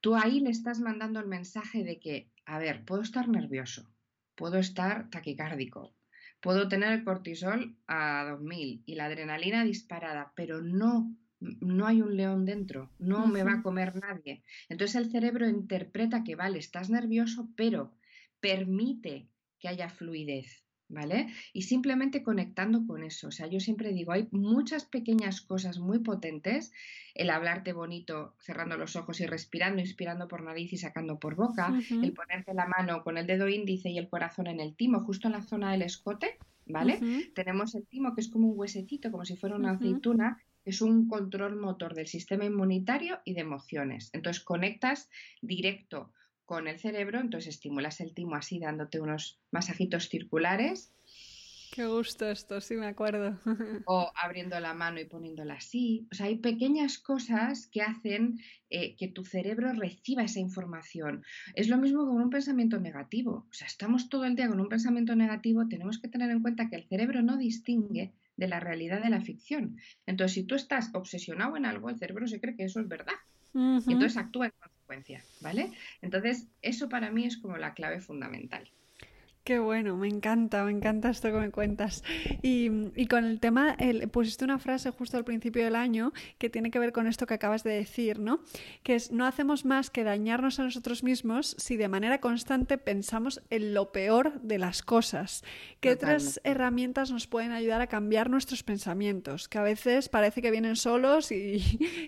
Tú ahí le estás mandando el mensaje de que, a ver, puedo estar nervioso, puedo estar taquicárdico, puedo tener el cortisol a 2000 y la adrenalina disparada, pero no no hay un león dentro, no me va a comer nadie. Entonces el cerebro interpreta que, vale, estás nervioso, pero permite que haya fluidez, ¿vale? Y simplemente conectando con eso. O sea, yo siempre digo, hay muchas pequeñas cosas muy potentes, el hablarte bonito cerrando los ojos y respirando, inspirando por nariz y sacando por boca, el ponerte la mano con el dedo índice y el corazón en el timo, justo en la zona del escote, ¿vale? Tenemos el timo que es como un huesecito, como si fuera una aceituna, es un control motor del sistema inmunitario y de emociones. Entonces conectas directo con el cerebro, entonces estimulas el timo así dándote unos masajitos circulares. Qué gusto esto, sí me acuerdo. o abriendo la mano y poniéndola así. O sea, hay pequeñas cosas que hacen eh, que tu cerebro reciba esa información. Es lo mismo con un pensamiento negativo. O sea, estamos todo el día con un pensamiento negativo, tenemos que tener en cuenta que el cerebro no distingue de la realidad de la ficción. Entonces, si tú estás obsesionado en algo, el cerebro se cree que eso es verdad. y entonces actúa en ¿vale? Entonces, eso para mí es como la clave fundamental. Qué bueno, me encanta, me encanta esto que me cuentas. Y, con el tema, el, pusiste una frase justo al principio del año que tiene que ver con esto que acabas de decir, ¿no? Que es, no hacemos más que dañarnos a nosotros mismos si de manera constante pensamos en lo peor de las cosas. ¿Qué otras herramientas nos pueden ayudar a cambiar nuestros pensamientos? Que a veces parece que vienen solos y,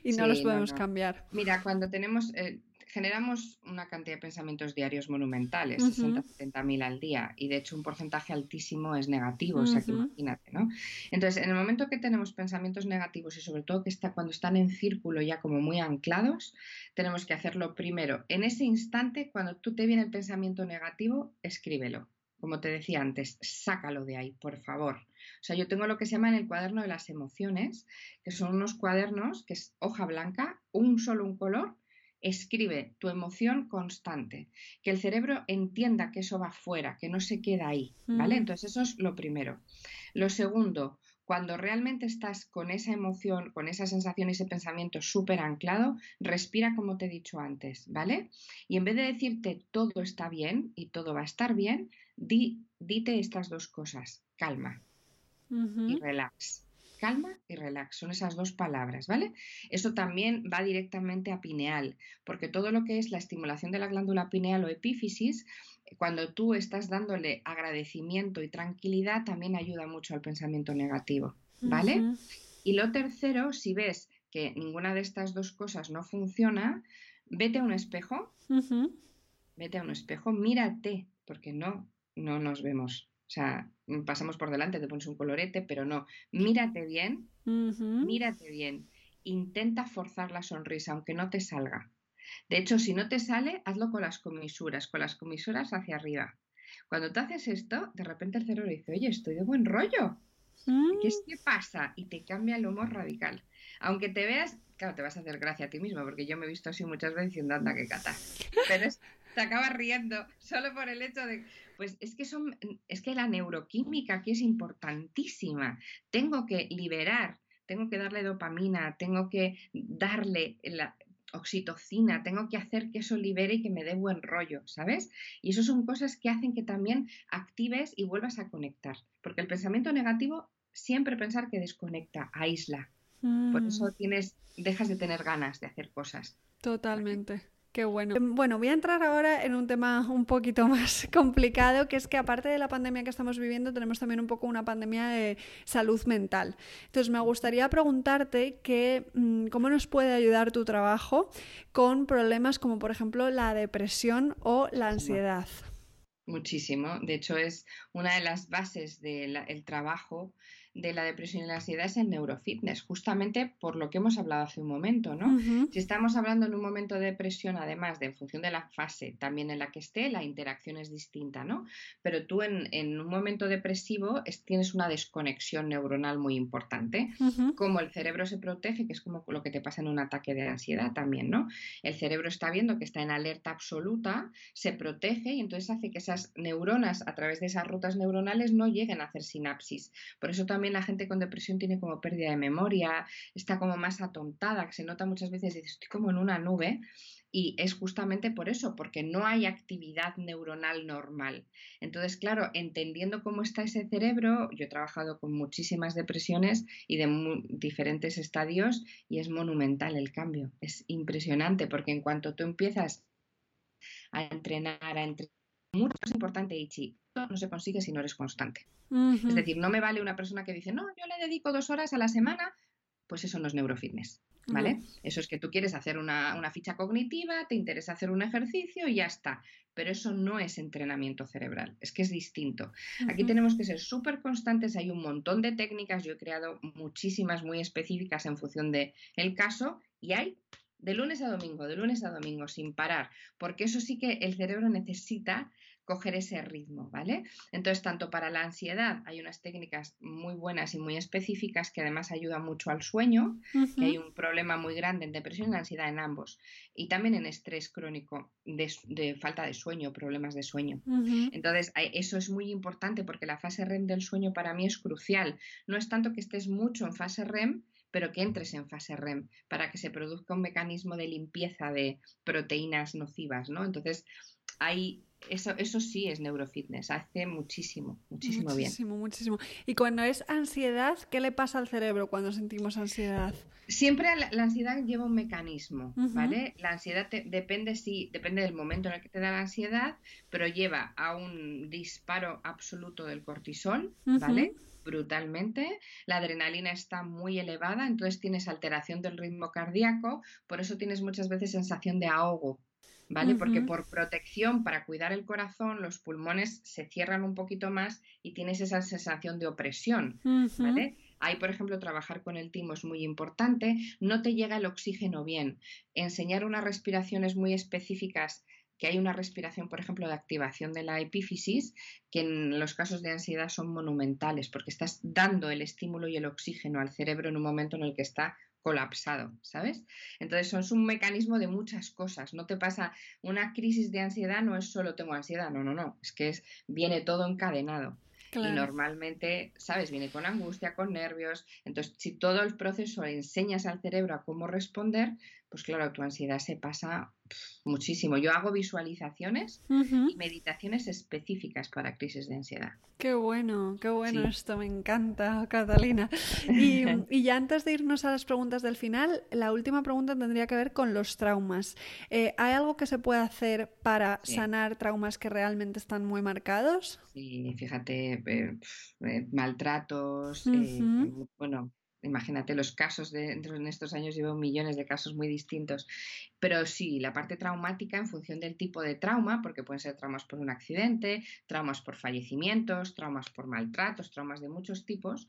no los podemos cambiar. Mira, cuando tenemos... Eh, generamos una cantidad de pensamientos diarios monumentales, 60, 70 mil al día, y de hecho un porcentaje altísimo es negativo, o sea que imagínate, ¿no? Entonces, en el momento que tenemos pensamientos negativos y sobre todo que está, cuando están en círculo ya como muy anclados, tenemos que hacerlo primero. En ese instante, cuando tú te viene el pensamiento negativo, escríbelo. Como te decía antes, sácalo de ahí, por favor. O sea, yo tengo lo que se llama en el cuaderno de las emociones, que son unos cuadernos que es hoja blanca, un solo un color, Escribe tu emoción constante, que el cerebro entienda que eso va fuera, que no se queda ahí, ¿vale? Entonces eso es lo primero. Lo segundo, cuando realmente estás con esa emoción, con esa sensación y ese pensamiento súper anclado, respira como te he dicho antes, ¿vale? Y en vez de decirte todo está bien y todo va a estar bien, di, dite estas dos cosas, calma y relax calma y relax. Son esas dos palabras, ¿vale? Eso también va directamente a pineal, porque todo lo que es la estimulación de la glándula pineal o epífisis, cuando tú estás dándole agradecimiento y tranquilidad, también ayuda mucho al pensamiento negativo, ¿vale? Y lo tercero, si ves que ninguna de estas dos cosas no funciona, vete a un espejo, vete a un espejo, mírate, porque no, no nos vemos. O sea, mm, pasamos por delante, te pones un colorete, pero no. Mírate bien, mírate bien. Intenta forzar la sonrisa, aunque no te salga. De hecho, si no te sale, hazlo con las comisuras, con las comisuras hacia arriba. Cuando te haces esto, de repente el cerebro dice, oye, estoy de buen rollo. ¿Qué, es, ¿Qué pasa? Y te cambia el humor radical. Aunque te veas, claro, te vas a hacer gracia a ti mismo, porque yo me he visto así muchas veces diciendo, anda, que cata. Pero es, te acabas riendo solo por el hecho de, pues es que son, es que la neuroquímica aquí es importantísima. Tengo que liberar, tengo que darle dopamina, tengo que darle la oxitocina, tengo que hacer que eso libere y que me dé buen rollo, ¿sabes? Y eso son cosas que hacen que también actives y vuelvas a conectar, porque el pensamiento negativo siempre pensar que desconecta, aísla. Por eso mm. tienes, dejas de tener ganas de hacer cosas. Totalmente. Qué bueno. Em, bueno, voy a entrar ahora en un tema un poquito más complicado, que es que aparte de la pandemia que estamos viviendo, tenemos también un poco una pandemia de salud mental. Entonces, me gustaría preguntarte que, mm, cómo nos puede ayudar tu trabajo con problemas como, por ejemplo, la depresión o la ansiedad. Muchísimo. De hecho, es una de las bases del trabajo de la depresión y la ansiedad es el neurofitness, justamente por lo que hemos hablado hace un momento, ¿no? Si estamos hablando en un momento de depresión, además de en función de la fase también en la que esté, la interacción es distinta, ¿no? Pero tú en, un momento depresivo tienes una desconexión neuronal muy importante, como el cerebro se protege, que es como lo que te pasa en un ataque de ansiedad también, ¿no? El cerebro está viendo que está en alerta absoluta, se protege y entonces hace que esas neuronas a través de esas rutas neuronales no lleguen a hacer sinapsis. Por eso también la gente con depresión tiene como pérdida de memoria, está como más atontada, que se nota muchas veces, dice, estoy como en una nube. Y es justamente por eso, porque no hay actividad neuronal normal. Entonces, claro, entendiendo cómo está ese cerebro, yo he trabajado con muchísimas depresiones y de diferentes estadios y es monumental el cambio. Es impresionante porque en cuanto tú empiezas a entrenar, a entrenar, mucho más importante, Ichi, no se consigue si no eres constante. Es decir, no me vale una persona que dice, no, yo le dedico dos horas a la semana, pues eso no es neurofitness. ¿Vale? Eso es que tú quieres hacer una, ficha cognitiva, te interesa hacer un ejercicio y ya está. Pero eso no es entrenamiento cerebral, es que es distinto. Aquí tenemos que ser súper constantes, hay un montón de técnicas, yo he creado muchísimas muy específicas en función del el caso y hay de lunes a domingo, de lunes a domingo, sin parar, porque eso sí que el cerebro necesita coger ese ritmo, ¿vale? Entonces, tanto para la ansiedad hay unas técnicas muy buenas y muy específicas que además ayudan mucho al sueño, que hay un problema muy grande en depresión y ansiedad en ambos, y también en estrés crónico de, falta de sueño, problemas de sueño. Entonces, eso es muy importante porque la fase REM del sueño para mí es crucial. No es tanto que estés mucho en fase REM, pero que entres en fase REM para que se produzca un mecanismo de limpieza de proteínas nocivas, ¿no? Entonces, hay eso, eso sí es neurofitness, hace muchísimo, muchísimo, bien. Muchísimo, muchísimo. Y cuando es ansiedad, ¿qué le pasa al cerebro cuando sentimos ansiedad? Siempre la, ansiedad lleva un mecanismo, ¿vale? La ansiedad depende, sí, depende del momento en el que te da la ansiedad, pero lleva a un disparo absoluto del cortisol, ¿vale? brutalmente, la adrenalina está muy elevada, entonces tienes alteración del ritmo cardíaco, por eso tienes muchas veces sensación de ahogo, ¿vale? Porque por protección, para cuidar el corazón, los pulmones se cierran un poquito más y tienes esa sensación de opresión, ¿vale? Ahí, por ejemplo, trabajar con el timo es muy importante. No te llega el oxígeno bien. Enseñar unas respiraciones muy específicas que hay una respiración, por ejemplo, de activación de la epífisis, que en los casos de ansiedad son monumentales, porque estás dando el estímulo y el oxígeno al cerebro en un momento en el que está colapsado, ¿sabes? Entonces es un mecanismo de muchas cosas. No te pasa una crisis de ansiedad, no es solo tengo ansiedad, no, no, no, es que es, viene todo encadenado. Y normalmente, ¿sabes? Viene con angustia, con nervios. Entonces, si todo el proceso enseñas al cerebro a cómo responder, pues claro, tu ansiedad se pasa muchísimo. Yo hago visualizaciones y meditaciones específicas para crisis de ansiedad. Qué bueno, qué bueno esto, me encanta, Catalina. Y, ya antes de irnos a las preguntas del final, la última pregunta tendría que ver con los traumas. Eh, ¿Hay algo que se puede hacer para sanar traumas que realmente están muy marcados? Sí, fíjate, eh, eh, maltratos, bueno, imagínate los casos de, en estos años llevo millones de casos muy distintos. Pero sí la parte traumática en función del tipo de trauma porque pueden ser traumas por un accidente traumas por fallecimientos traumas por maltratos traumas de muchos tipos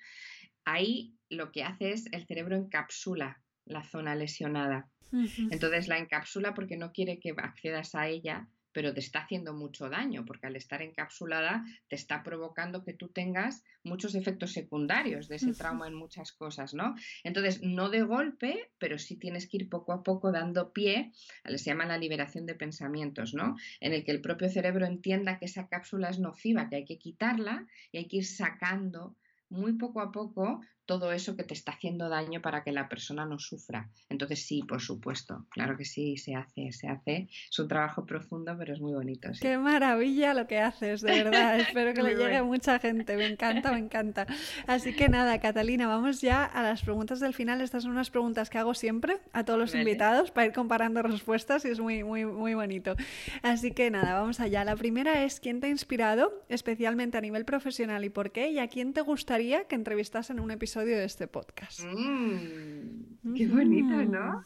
ahí lo que hace es el cerebro encapsula la zona lesionada. Entonces la encapsula porque no quiere que accedas a ella pero te está haciendo mucho daño, porque al estar encapsulada te está provocando que tú tengas muchos efectos secundarios de ese trauma en muchas cosas, ¿no? Entonces, no de golpe, pero sí tienes que ir poco a poco dando pie, a se llama la liberación de pensamientos, ¿no? En el que el propio cerebro entienda que esa cápsula es nociva, que hay que quitarla y hay que ir sacando muy poco a poco todo eso que te está haciendo daño para que la persona no sufra. Entonces sí, por supuesto, claro que sí, se hace, se hace. Es un trabajo profundo, pero es muy bonito. Qué maravilla lo que haces, de verdad. Espero que le llegue a mucha gente. Me encanta, me encanta. Así que nada, Catalina, vamos ya a las preguntas del final. Estas son unas preguntas que hago siempre a todos los invitados para ir comparando respuestas y es muy, muy, muy bonito. Así que nada, vamos allá. La primera es, ¿quién te ha inspirado, especialmente a nivel profesional y por qué? ¿Y a quién te gustaría que entrevistasen en un episodio de este podcast. Mm, qué bonito, ¿no?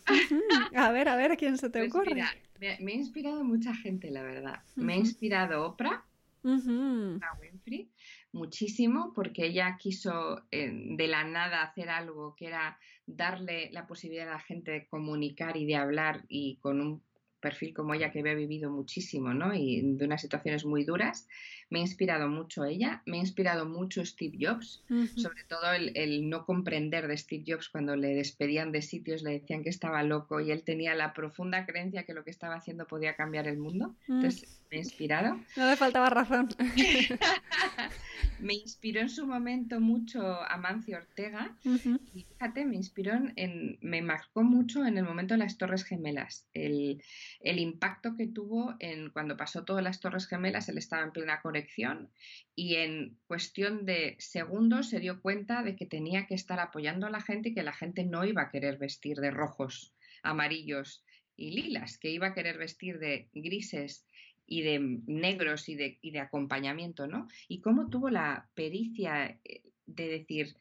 A ver, a ver, quién se te pues ocurre? me, ha inspirado mucha gente, la verdad. Me ha inspirado Oprah, Winfrey, muchísimo, porque ella quiso eh, de la nada hacer algo que era darle la posibilidad a la gente de comunicar y de hablar y con un perfil como ella que había vivido muchísimo, ¿no? Y de unas situaciones muy duras, me ha inspirado mucho ella, me ha inspirado mucho Steve Jobs, sobre todo el, no comprender de Steve Jobs cuando le despedían de sitios, le decían que estaba loco y él tenía la profunda creencia que lo que estaba haciendo podía cambiar el mundo. Mm. Entonces, me ha inspirado. No me faltaba razón. me inspiró en su momento mucho Amancio Ortega y fíjate, me inspiró en, me marcó mucho en el momento de las Torres Gemelas, el, el impacto que tuvo en cuando pasó todas las Torres Gemelas, él estaba en plena conexión y en cuestión de segundos se dio cuenta de que tenía que estar apoyando a la gente y que la gente no iba a querer vestir de rojos, amarillos y lilas, que iba a querer vestir de grises y de negros y de, y de acompañamiento, ¿no? Y cómo tuvo la pericia eh, de decir,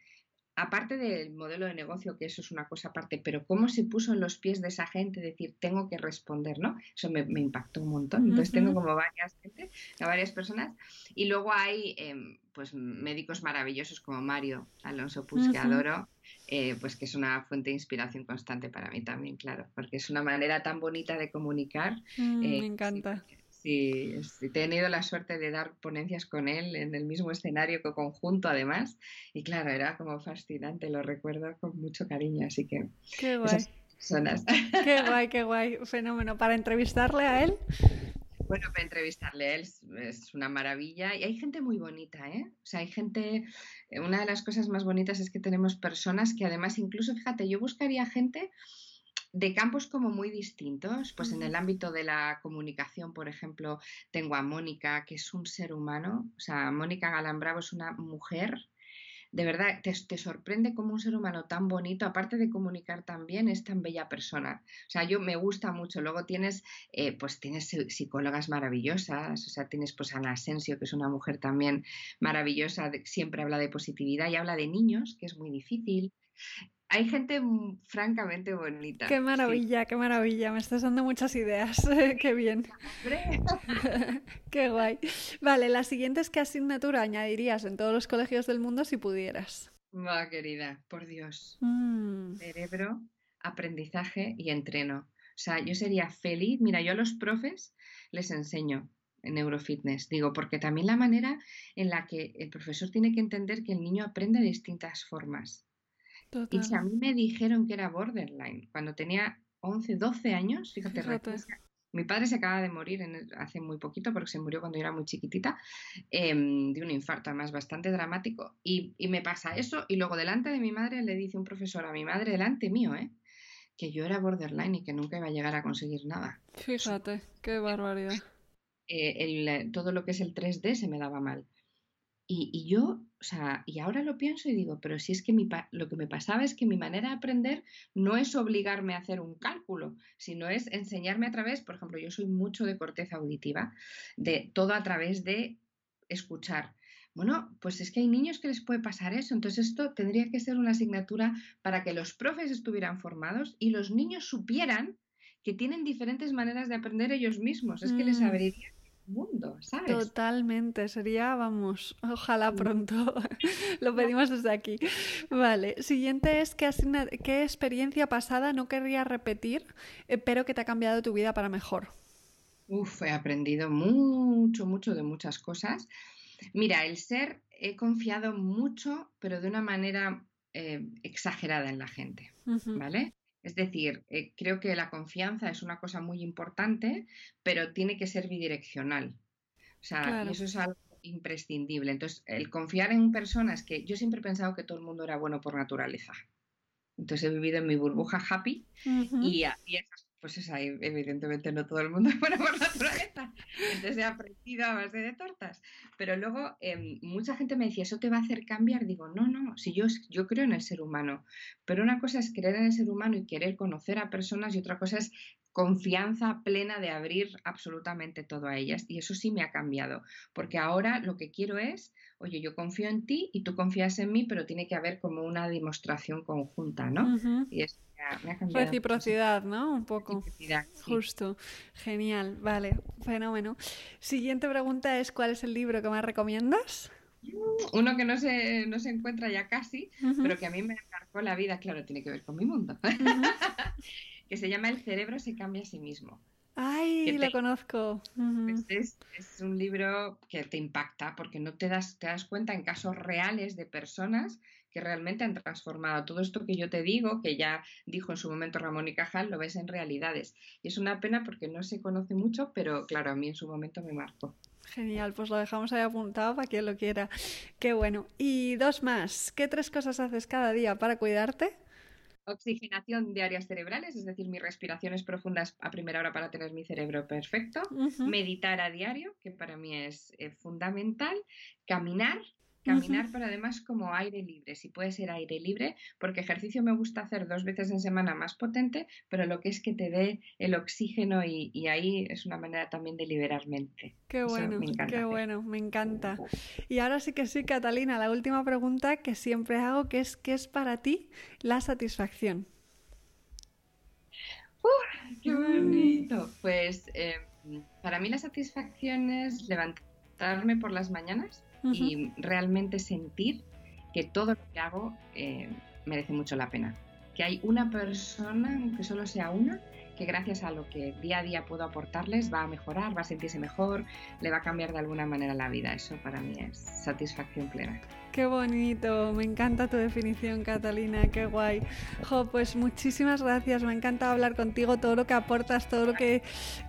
aparte del modelo de negocio, que eso es una cosa aparte, pero cómo se puso en los pies de esa gente, decir, tengo que responder, ¿no? Eso me, impactó un montón. Entonces tengo como varias gente, varias personas. Y luego hay em, pues médicos maravillosos como Mario Alonso Puig, que adoro, eh, pues que es una fuente de inspiración constante para mí también, claro, porque es una manera tan bonita de comunicar. Mm, eh, me encanta. Sí, he tenido la suerte de dar ponencias con él en el mismo escenario que conjunto, además. Y claro, era como fascinante, lo recuerdo con mucho cariño, así que. Qué guay. Qué guay, qué guay, fenómeno. ¿Para entrevistarle a él? Bueno, para entrevistarle a él es, una maravilla y hay gente muy bonita, ¿eh? O sea, hay gente, una de las cosas más bonitas es que tenemos personas que además, incluso, fíjate, yo buscaría gente de campos como muy distintos. Pues en el ámbito de la comunicación, por ejemplo, tengo a Mónica, que es un ser humano. O sea, Mónica Galambravo es una mujer. De verdad, te, sorprende como un ser humano tan bonito, aparte de comunicar tan bien, es tan bella persona. O sea, yo me gusta mucho. Luego tienes, eh, pues tienes psicólogas maravillosas. O sea, tienes pues Ana Asensio, que es una mujer también maravillosa, siempre habla de positividad y habla de niños, que es muy difícil hay gente francamente bonita. Qué maravilla, qué maravilla. Me estás dando muchas ideas. qué bien. qué guay. Vale, la siguiente es qué asignatura añadirías en todos los colegios del mundo si pudieras. Va, querida, por Dios. Mm. Cerebro, aprendizaje y entreno. O sea, yo sería feliz. Mira, yo a los profes les enseño en neurofitness. Digo, porque también la manera en la que el profesor tiene que entender que el niño aprende de distintas formas. Y si a mí me dijeron que era borderline cuando tenía 11, 12 años, fíjate, mi padre se acaba de morir hace muy poquito porque se murió cuando yo era muy chiquitita em, de un infarto, además bastante dramático. Y, me pasa eso y luego delante de mi madre le dice un profesor a mi madre delante mío, ¿eh? que yo era borderline y que nunca iba a llegar a conseguir nada. Fíjate, qué barbaridad. Eh, todo lo que es el 3D se me daba mal. Y, yo, o sea, y ahora lo pienso y digo, pero si es que mi lo que me pasaba es que mi manera de aprender no es obligarme a hacer un cálculo, sino es enseñarme a través, por ejemplo, yo soy mucho de corteza auditiva, de todo a través de escuchar. Bueno, pues es que hay niños que les puede pasar eso, entonces esto tendría que ser una asignatura para que los profes estuvieran formados y los niños supieran que tienen diferentes maneras de aprender ellos mismos, es que les mm. abriría mundo, ¿sabes? Totalmente, sería, vamos, ojalá pronto. Lo pedimos desde aquí. Vale, siguiente es ¿qué, qué experiencia pasada no querría repetir, pero que te ha cambiado tu vida para mejor. Uf, he aprendido mucho, mucho de muchas cosas. Mira, el ser, he confiado mucho, pero de una manera eh, exagerada en la gente, ¿vale? Es decir, eh, creo que la confianza es una cosa muy importante, pero tiene que ser bidireccional. O sea, eso es algo imprescindible. Entonces, el confiar en personas que yo siempre he pensado que todo el mundo era bueno por naturaleza. Entonces he vivido en mi burbuja happy y, y esas pues es ahí, evidentemente no todo el mundo es bueno por naturaleza, entonces he aprendido a base de tortas. Pero luego em, mucha gente me decía, ¿eso te va a hacer cambiar? Digo, no, no, si yo, yo creo en el ser humano, pero una cosa es creer en el ser humano y querer conocer a personas y otra cosa es confianza plena de abrir absolutamente todo a ellas. Y eso sí me ha cambiado, porque ahora lo que quiero es, oye, yo confío en ti y tú confías en mí, pero tiene que haber como una demostración conjunta, ¿no? Y es Reciprocidad, ¿no? Un poco. Justo. Genial. Vale, fenómeno. Siguiente pregunta es: ¿cuál es el libro que más recomiendas? Uno que no se, no se encuentra ya casi, pero que a mí me marcó la vida, claro, tiene que ver con mi mundo. que se llama El cerebro se cambia a sí mismo. Ay, lo conozco. es, es, un libro que te impacta porque no te das, te das cuenta en casos reales de personas que realmente han transformado todo esto que yo te digo, que ya dijo en su momento Ramón y Cajal, lo ves en realidades. Y es una pena porque no se conoce mucho, pero claro, a mí en su momento me marcó. Genial, pues lo dejamos ahí apuntado para quien lo quiera. Qué bueno. Y dos más. ¿Qué tres cosas haces cada día para cuidarte? Oxigenación de áreas cerebrales, es decir, mis respiraciones profundas a primera hora para tener mi cerebro perfecto. Meditar a diario, que para mí es eh, fundamental. Caminar Caminar, pero además como aire libre, si puede ser aire libre, porque ejercicio me gusta hacer dos veces en semana más potente, pero lo que es que te dé el oxígeno y, ahí es una manera también de liberar mente. Qué bueno, qué bueno, me encanta. Y ahora sí que sí, Catalina, la última pregunta que siempre hago, que es ¿qué es para ti la satisfacción? ¡Qué bonito! Pues em, para mí la satisfacción es levantarme por las mañanas y realmente sentir que todo lo que hago eh, merece mucho la pena. Que hay una persona, aunque solo sea una, que gracias a lo que día a día puedo aportarles va a mejorar, va a sentirse mejor, le va a cambiar de alguna manera la vida. Eso para mí es satisfacción plena. Qué bonito, me encanta tu definición, Catalina, qué guay. Jo, pues muchísimas gracias, me encanta hablar contigo, todo lo que aportas, todo lo que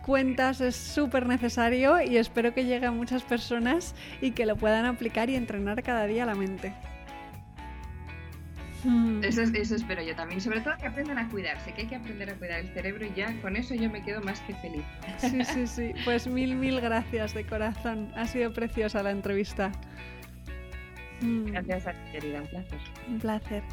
cuentas es súper necesario y espero que llegue a muchas personas y que lo puedan aplicar y entrenar cada día la mente. Mm. Eso, eso espero yo también. Sobre todo que aprendan a cuidarse, que hay que aprender a cuidar el cerebro y ya con eso yo me quedo más que feliz. Sí, sí, sí. Pues mil, mil gracias de corazón. Ha sido preciosa la entrevista. Mm. Gracias a ti, querida. Un placer. Un placer.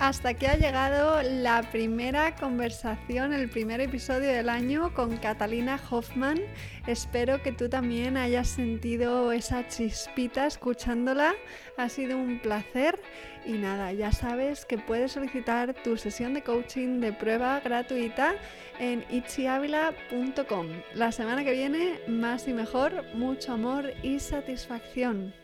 Hasta aquí ha llegado la primera conversación, el primer episodio del año con Catalina Hoffman. Espero que tú también hayas sentido esa chispita escuchándola. Ha sido un placer. Y nada, ya sabes que puedes solicitar tu sesión de coaching de prueba gratuita en itchiavila.com. La semana que viene, más y mejor, mucho amor y satisfacción.